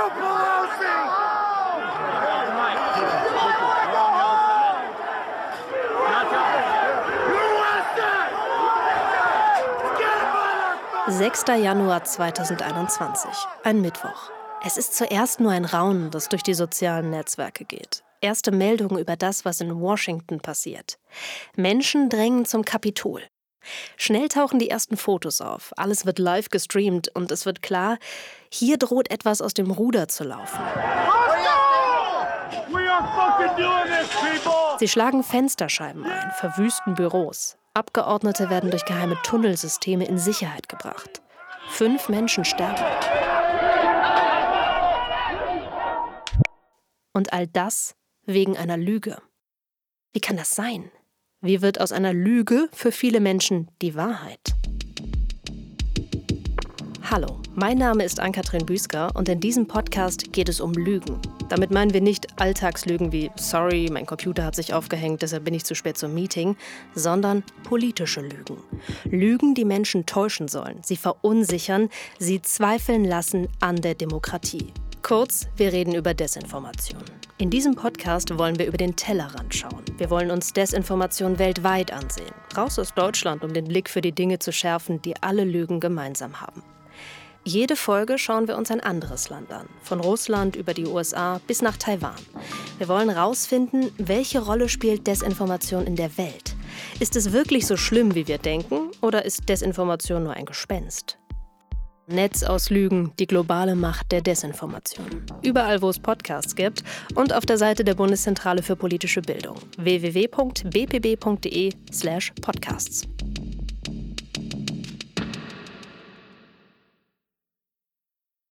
you, Pelosi! 6. Januar 2021, ein Mittwoch. Es ist zuerst nur ein Raunen, das durch die sozialen Netzwerke geht. Erste Meldungen über das, was in Washington passiert. Menschen drängen zum Kapitol. Schnell tauchen die ersten Fotos auf. Alles wird live gestreamt und es wird klar, hier droht etwas aus dem Ruder zu laufen. Sie schlagen Fensterscheiben ein, verwüsten Büros. Abgeordnete werden durch geheime Tunnelsysteme in Sicherheit gebracht. Fünf Menschen sterben. Und all das wegen einer Lüge. Wie kann das sein? Wie wird aus einer Lüge für viele Menschen die Wahrheit? Hallo, mein Name ist Ann-Kathrin Büsker und in diesem Podcast geht es um Lügen. Damit meinen wir nicht Alltagslügen wie Sorry, mein Computer hat sich aufgehängt, deshalb bin ich zu spät zum Meeting, sondern politische Lügen. Lügen, die Menschen täuschen sollen, sie verunsichern, sie zweifeln lassen an der Demokratie. Kurz, wir reden über Desinformation. In diesem Podcast wollen wir über den Tellerrand schauen. Wir wollen uns Desinformation weltweit ansehen. Raus aus Deutschland, um den Blick für die Dinge zu schärfen, die alle Lügen gemeinsam haben. Jede Folge schauen wir uns ein anderes Land an, von Russland über die USA bis nach Taiwan. Wir wollen herausfinden, welche Rolle spielt Desinformation in der Welt. Ist es wirklich so schlimm, wie wir denken, oder ist Desinformation nur ein Gespenst? Netz aus Lügen, die globale Macht der Desinformation. Überall, wo es Podcasts gibt und auf der Seite der Bundeszentrale für politische Bildung www.bpb.de/podcasts.